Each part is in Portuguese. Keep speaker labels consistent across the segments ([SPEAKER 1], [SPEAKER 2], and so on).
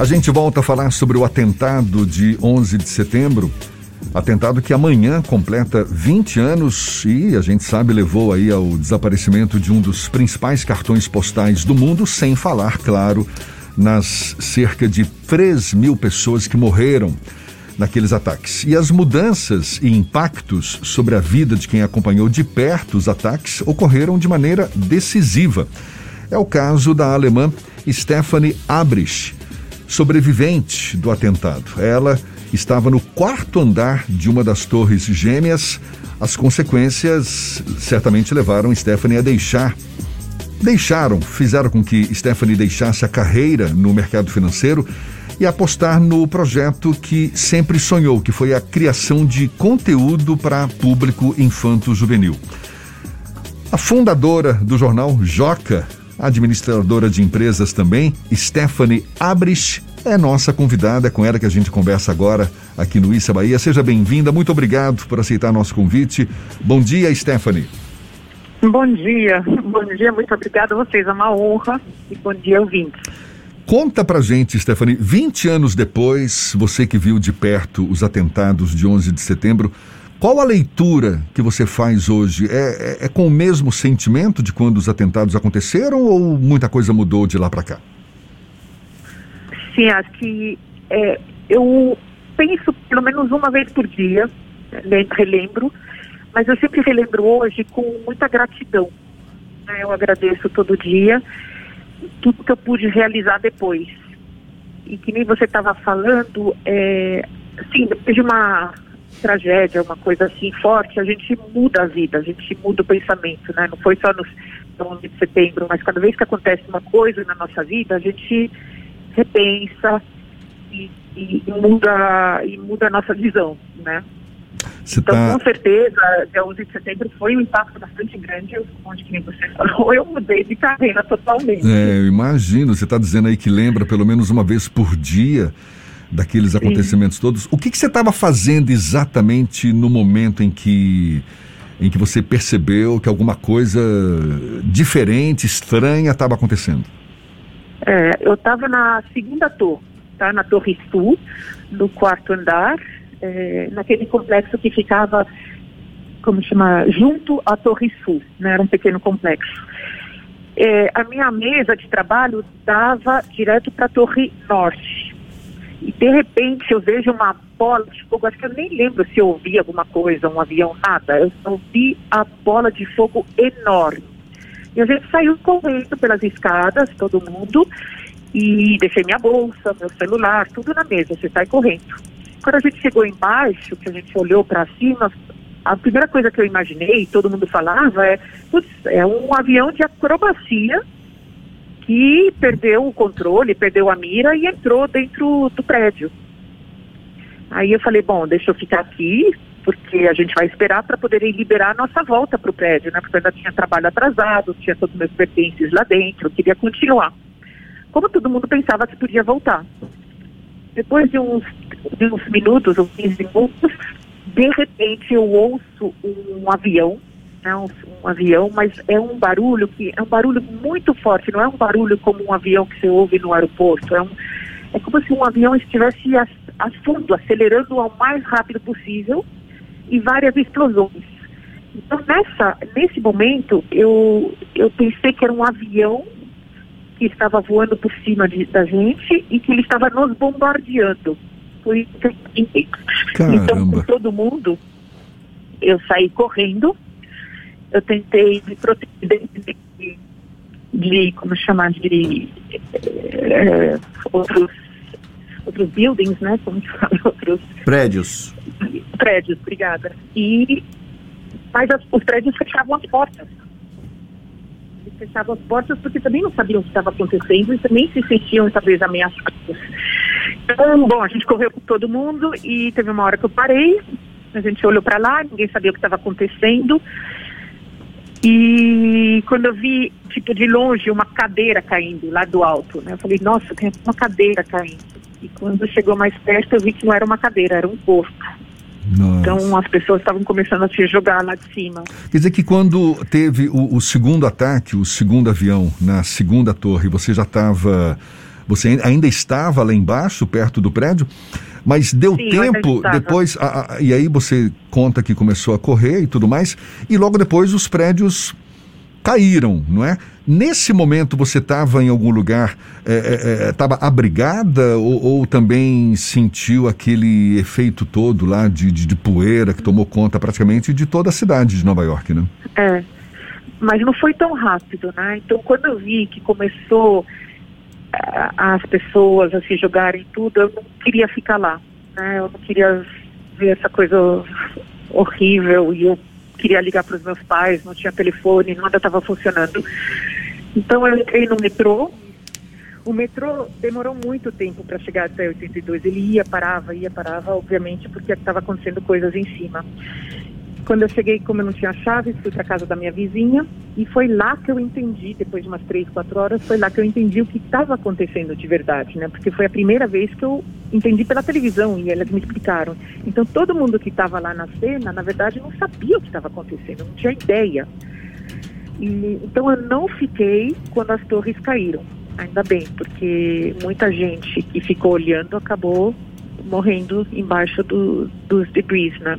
[SPEAKER 1] A gente volta a falar sobre o atentado de 11 de setembro. Atentado que amanhã completa 20 anos e a gente sabe levou aí ao desaparecimento de um dos principais cartões postais do mundo, sem falar, claro, nas cerca de 3 mil pessoas que morreram naqueles ataques. E as mudanças e impactos sobre a vida de quem acompanhou de perto os ataques ocorreram de maneira decisiva. É o caso da alemã Stephanie Abrich, sobrevivente do atentado. Ela estava no quarto andar de uma das torres gêmeas. As consequências certamente levaram Stephanie a deixar. Deixaram, fizeram com que Stephanie deixasse a carreira no mercado financeiro e apostar no projeto que sempre sonhou, que foi a criação de conteúdo para público infanto-juvenil. A fundadora do jornal Joca, administradora de empresas também, Stephanie Abrich, é nossa convidada, é com ela que a gente conversa agora aqui no Issa Bahia. Seja bem-vinda, muito obrigado por aceitar nosso convite. Bom dia, Stephanie.
[SPEAKER 2] Bom dia, bom dia, muito obrigada a vocês, é uma honra e bom dia, ouvintes.
[SPEAKER 1] Conta pra gente, Stephanie, 20 anos depois, você que viu de perto os atentados de 11 de setembro, qual a leitura que você faz hoje? É, é, é com o mesmo sentimento de quando os atentados aconteceram ou muita coisa mudou de lá para cá?
[SPEAKER 2] Sim, acho que é, eu penso pelo menos uma vez por dia, né, relembro, mas eu sempre relembro hoje com muita gratidão. Né? Eu agradeço todo dia tudo que eu pude realizar depois. E que nem você estava falando, é, assim, depois de uma tragédia, uma coisa assim forte, a gente muda a vida, a gente muda o pensamento, né? Não foi só no 11 de setembro, mas cada vez que acontece uma coisa na nossa vida, a gente repensa e, e, muda, e muda a nossa visão, né? Você então, tá... com certeza, dia 11 de setembro foi um impacto bastante grande, onde que você falou, eu mudei de carreira totalmente.
[SPEAKER 1] É, eu imagino, você está dizendo aí que lembra pelo menos uma vez por dia daqueles acontecimentos Sim. todos. O que, que você estava fazendo exatamente no momento em que em que você percebeu que alguma coisa diferente, estranha estava acontecendo?
[SPEAKER 2] É, eu estava na segunda torre, tá? na Torre Sul, no quarto andar, é, naquele complexo que ficava, como chama, junto à Torre Sul, né? Era um pequeno complexo. É, a minha mesa de trabalho dava direto para a Torre Norte. E de repente eu vejo uma bola de fogo, acho que eu nem lembro se eu ouvi alguma coisa, um avião, nada. Eu ouvi a bola de fogo enorme. E a gente saiu correndo pelas escadas, todo mundo, e deixei minha bolsa, meu celular, tudo na mesa, você sai correndo. Quando a gente chegou embaixo, que a gente olhou para cima, a primeira coisa que eu imaginei, todo mundo falava, é, putz, é um avião de acrobacia que perdeu o controle, perdeu a mira e entrou dentro do prédio. Aí eu falei, bom, deixa eu ficar aqui, porque a gente vai esperar para poder liberar a nossa volta para o prédio, né? Porque ainda tinha trabalho atrasado, tinha todos os meus pertences lá dentro, eu queria continuar. Como todo mundo pensava que podia voltar. Depois de uns, de uns minutos ou 15 minutos, de repente eu ouço um avião, né, um, um, avião, mas é um barulho que é um barulho muito forte, não é um barulho como um avião que você ouve no aeroporto, é, um, é como se um avião estivesse a, a fundo, acelerando ao mais rápido possível e várias explosões. Então nessa, nesse momento eu, eu pensei que era um avião que estava voando por cima de, da gente e que ele estava nos bombardeando. Foi então com todo mundo eu saí correndo, eu tentei me proteger de, de como chamar de é, outros outros buildings, né? Como fala, outros
[SPEAKER 1] prédios.
[SPEAKER 2] Prédios, obrigada. E mas as, os prédios fechavam as portas fechavam as portas porque também não sabiam o que estava acontecendo e também se sentiam talvez ameaçados. Então, bom, a gente correu com todo mundo e teve uma hora que eu parei, a gente olhou para lá, ninguém sabia o que estava acontecendo. E quando eu vi, tipo, de longe, uma cadeira caindo lá do alto, né? Eu falei, nossa, tem uma cadeira caindo. E quando chegou mais perto, eu vi que não era uma cadeira, era um corpo. Nossa. Então as pessoas estavam começando a se jogar lá de cima.
[SPEAKER 1] Quer dizer que quando teve o, o segundo ataque, o segundo avião na segunda torre, você já estava Você ainda estava lá embaixo, perto do prédio, mas deu
[SPEAKER 2] Sim,
[SPEAKER 1] tempo depois, a, a, e aí você conta que começou a correr e tudo mais, e logo depois os prédios caíram, não é? Nesse momento você estava em algum lugar, estava é, é, é abrigada ou, ou, também sentiu aquele efeito todo lá de, de, de, poeira que tomou conta praticamente de toda a cidade de Nova York, né?
[SPEAKER 2] É, mas não foi tão rápido, né? Então quando eu vi que começou uh, as pessoas a se jogarem tudo, eu não queria ficar lá, né? Eu não queria ver essa coisa horrível e eu queria ligar para os meus pais, não tinha telefone, nada estava funcionando. Então eu entrei no metrô. O metrô demorou muito tempo para chegar até 82. Ele ia, parava, ia, parava, obviamente, porque estava acontecendo coisas em cima. Quando eu cheguei, como eu não tinha chave, fui para casa da minha vizinha e foi lá que eu entendi, depois de umas três, quatro horas, foi lá que eu entendi o que estava acontecendo de verdade, né? Porque foi a primeira vez que eu entendi pela televisão e elas me explicaram. Então todo mundo que estava lá na cena, na verdade, não sabia o que estava acontecendo, não tinha ideia. E, então eu não fiquei quando as torres caíram, ainda bem, porque muita gente que ficou olhando acabou morrendo embaixo do, dos debris, né?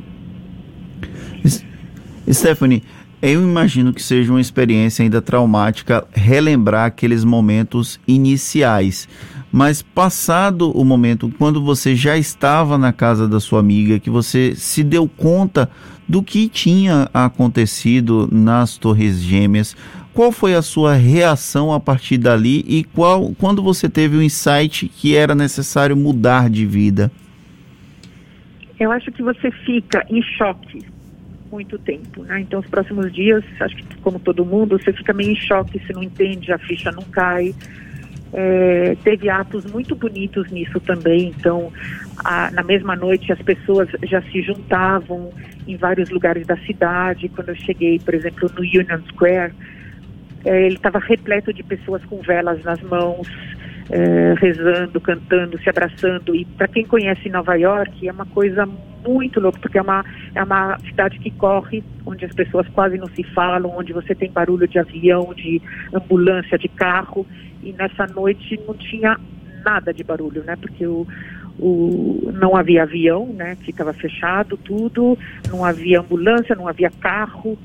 [SPEAKER 3] Stephanie, eu imagino que seja uma experiência ainda traumática relembrar aqueles momentos iniciais. Mas passado o momento, quando você já estava na casa da sua amiga, que você se deu conta do que tinha acontecido nas Torres Gêmeas, qual foi a sua reação a partir dali e qual quando você teve o insight que era necessário mudar de vida?
[SPEAKER 2] Eu acho que você fica em choque muito tempo, né? Então, os próximos dias, acho que como todo mundo, você fica meio em choque, você não entende, a ficha não cai. É, teve atos muito bonitos nisso também. Então, a, na mesma noite, as pessoas já se juntavam em vários lugares da cidade. Quando eu cheguei, por exemplo, no Union Square, é, ele estava repleto de pessoas com velas nas mãos, é, rezando, cantando, se abraçando. E para quem conhece Nova York, é uma coisa muito louca, porque é uma, é uma cidade que corre, onde as pessoas quase não se falam, onde você tem barulho de avião, de ambulância, de carro. E nessa noite não tinha nada de barulho, né? Porque o, o, não havia avião, né? Estava fechado tudo, não havia ambulância, não havia carro,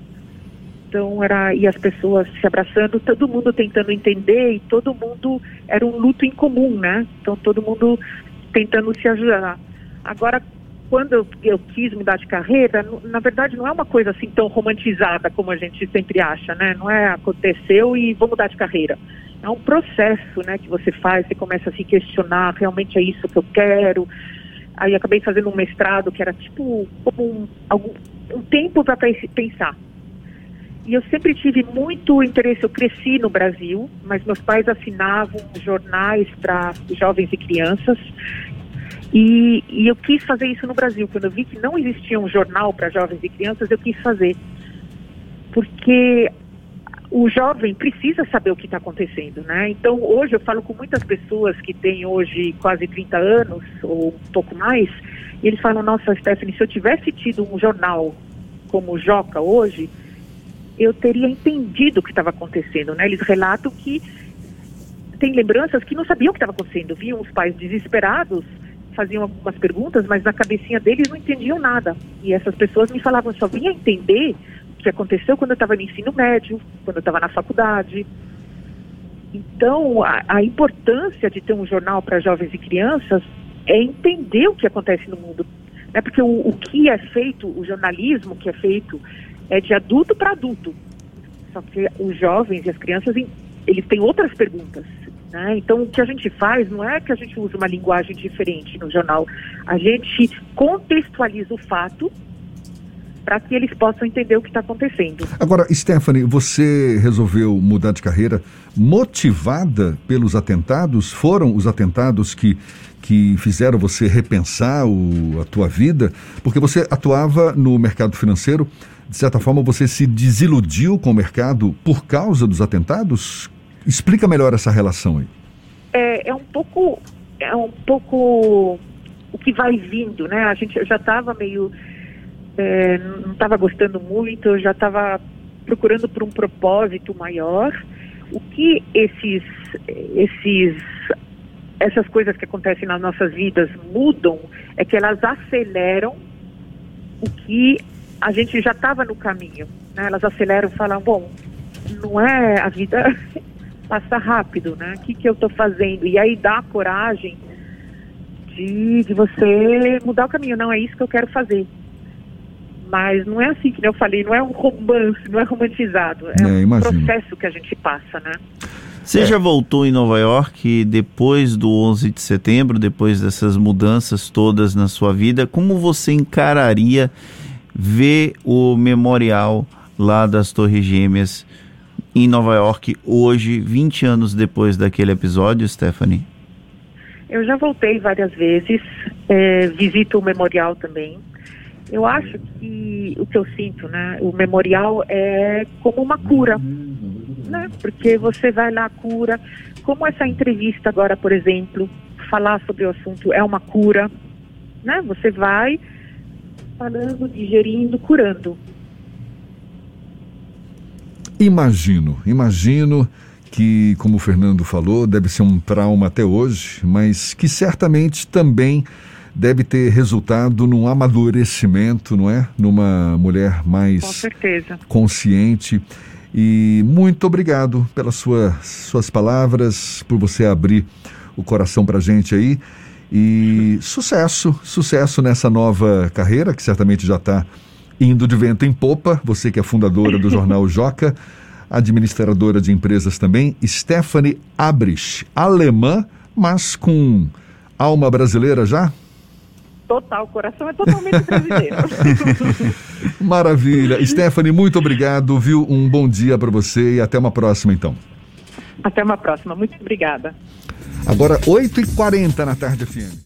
[SPEAKER 2] então era e as pessoas se abraçando, todo mundo tentando entender e todo mundo era um luto em comum, né? Então todo mundo tentando se ajudar. Agora, quando eu, eu quis mudar de carreira, na verdade não é uma coisa assim tão romantizada como a gente sempre acha, né? Não é aconteceu e vou mudar de carreira. É um processo, né, que você faz, você começa a se questionar, realmente é isso que eu quero. Aí acabei fazendo um mestrado que era tipo um, algum, um tempo para pensar e eu sempre tive muito interesse. Eu cresci no Brasil, mas meus pais assinavam jornais para jovens e crianças. E, e, eu quis fazer isso no Brasil. Quando eu vi que não existia um jornal para jovens e crianças, eu quis fazer. Porque o jovem precisa saber o que está acontecendo, né? Então, hoje eu falo com muitas pessoas que têm hoje quase 30 anos, ou um pouco mais, e eles falam, nossa, Stephanie, se eu tivesse tido um jornal como o Joca hoje, eu teria entendido o que estava acontecendo, né? Eles relatam que tem lembranças que não sabiam o que estava acontecendo, viam os pais desesperados, faziam algumas perguntas, mas na cabecinha deles não entendiam nada. E essas pessoas me falavam, só vinha entender o que aconteceu quando eu estava no ensino médio, quando eu estava na faculdade. Então, a, a importância de ter um jornal para jovens e crianças é entender o que acontece no mundo. Né? Porque o, o que é feito, o jornalismo que é feito é de adulto para adulto. Só que os jovens e as crianças, eles têm outras perguntas. Né? Então, o que a gente faz não é que a gente usa uma linguagem diferente no jornal. A gente contextualiza o fato para que eles possam entender o que está acontecendo.
[SPEAKER 1] Agora, Stephanie, você resolveu mudar de carreira motivada pelos atentados? Foram os atentados que, que fizeram você repensar o, a tua vida? Porque você atuava no mercado financeiro de certa forma, você se desiludiu com o mercado por causa dos atentados? Explica melhor essa relação aí.
[SPEAKER 2] É, é um pouco, é um pouco o que vai vindo, né? A gente já estava meio, é, não estava gostando muito, já estava procurando por um propósito maior. O que esses, esses essas coisas que acontecem nas nossas vidas mudam, é que elas aceleram o que a gente já estava no caminho. Né? Elas aceleram falam, bom, não é a vida passa rápido, né? O que, que eu estou fazendo? E aí dá coragem de, de você mudar o caminho. Não é isso que eu quero fazer. Mas não é assim que eu falei, não é um romance, não é romantizado. É, é um imagino. processo que a gente passa, né?
[SPEAKER 3] Você é. já voltou em Nova York depois do 11 de setembro, depois dessas mudanças todas na sua vida? Como você encararia ver o memorial lá das Torres Gêmeas em Nova York hoje, 20 anos depois daquele episódio, Stephanie?
[SPEAKER 2] Eu já voltei várias vezes, é, visito o memorial também. Eu acho que o que eu sinto, né, o memorial é como uma cura né? Porque você vai lá, cura. Como essa entrevista agora, por exemplo, falar sobre o assunto é uma cura, né? Você vai falando, digerindo, curando.
[SPEAKER 1] Imagino, imagino que, como o Fernando falou, deve ser um trauma até hoje, mas que certamente também deve ter resultado num amadurecimento, não é? Numa mulher mais consciente e muito obrigado pelas sua, suas palavras, por você abrir o coração para gente aí. E sucesso, sucesso nessa nova carreira, que certamente já está indo de vento em popa. Você que é fundadora do jornal Joca, administradora de empresas também, Stephanie Abrich, alemã, mas com alma brasileira já?
[SPEAKER 2] total, o coração é totalmente brasileiro.
[SPEAKER 1] Maravilha. Stephanie, muito obrigado, viu? Um bom dia para você e até uma próxima, então.
[SPEAKER 2] Até uma próxima. Muito obrigada.
[SPEAKER 1] Agora, 8h40 na tarde FM.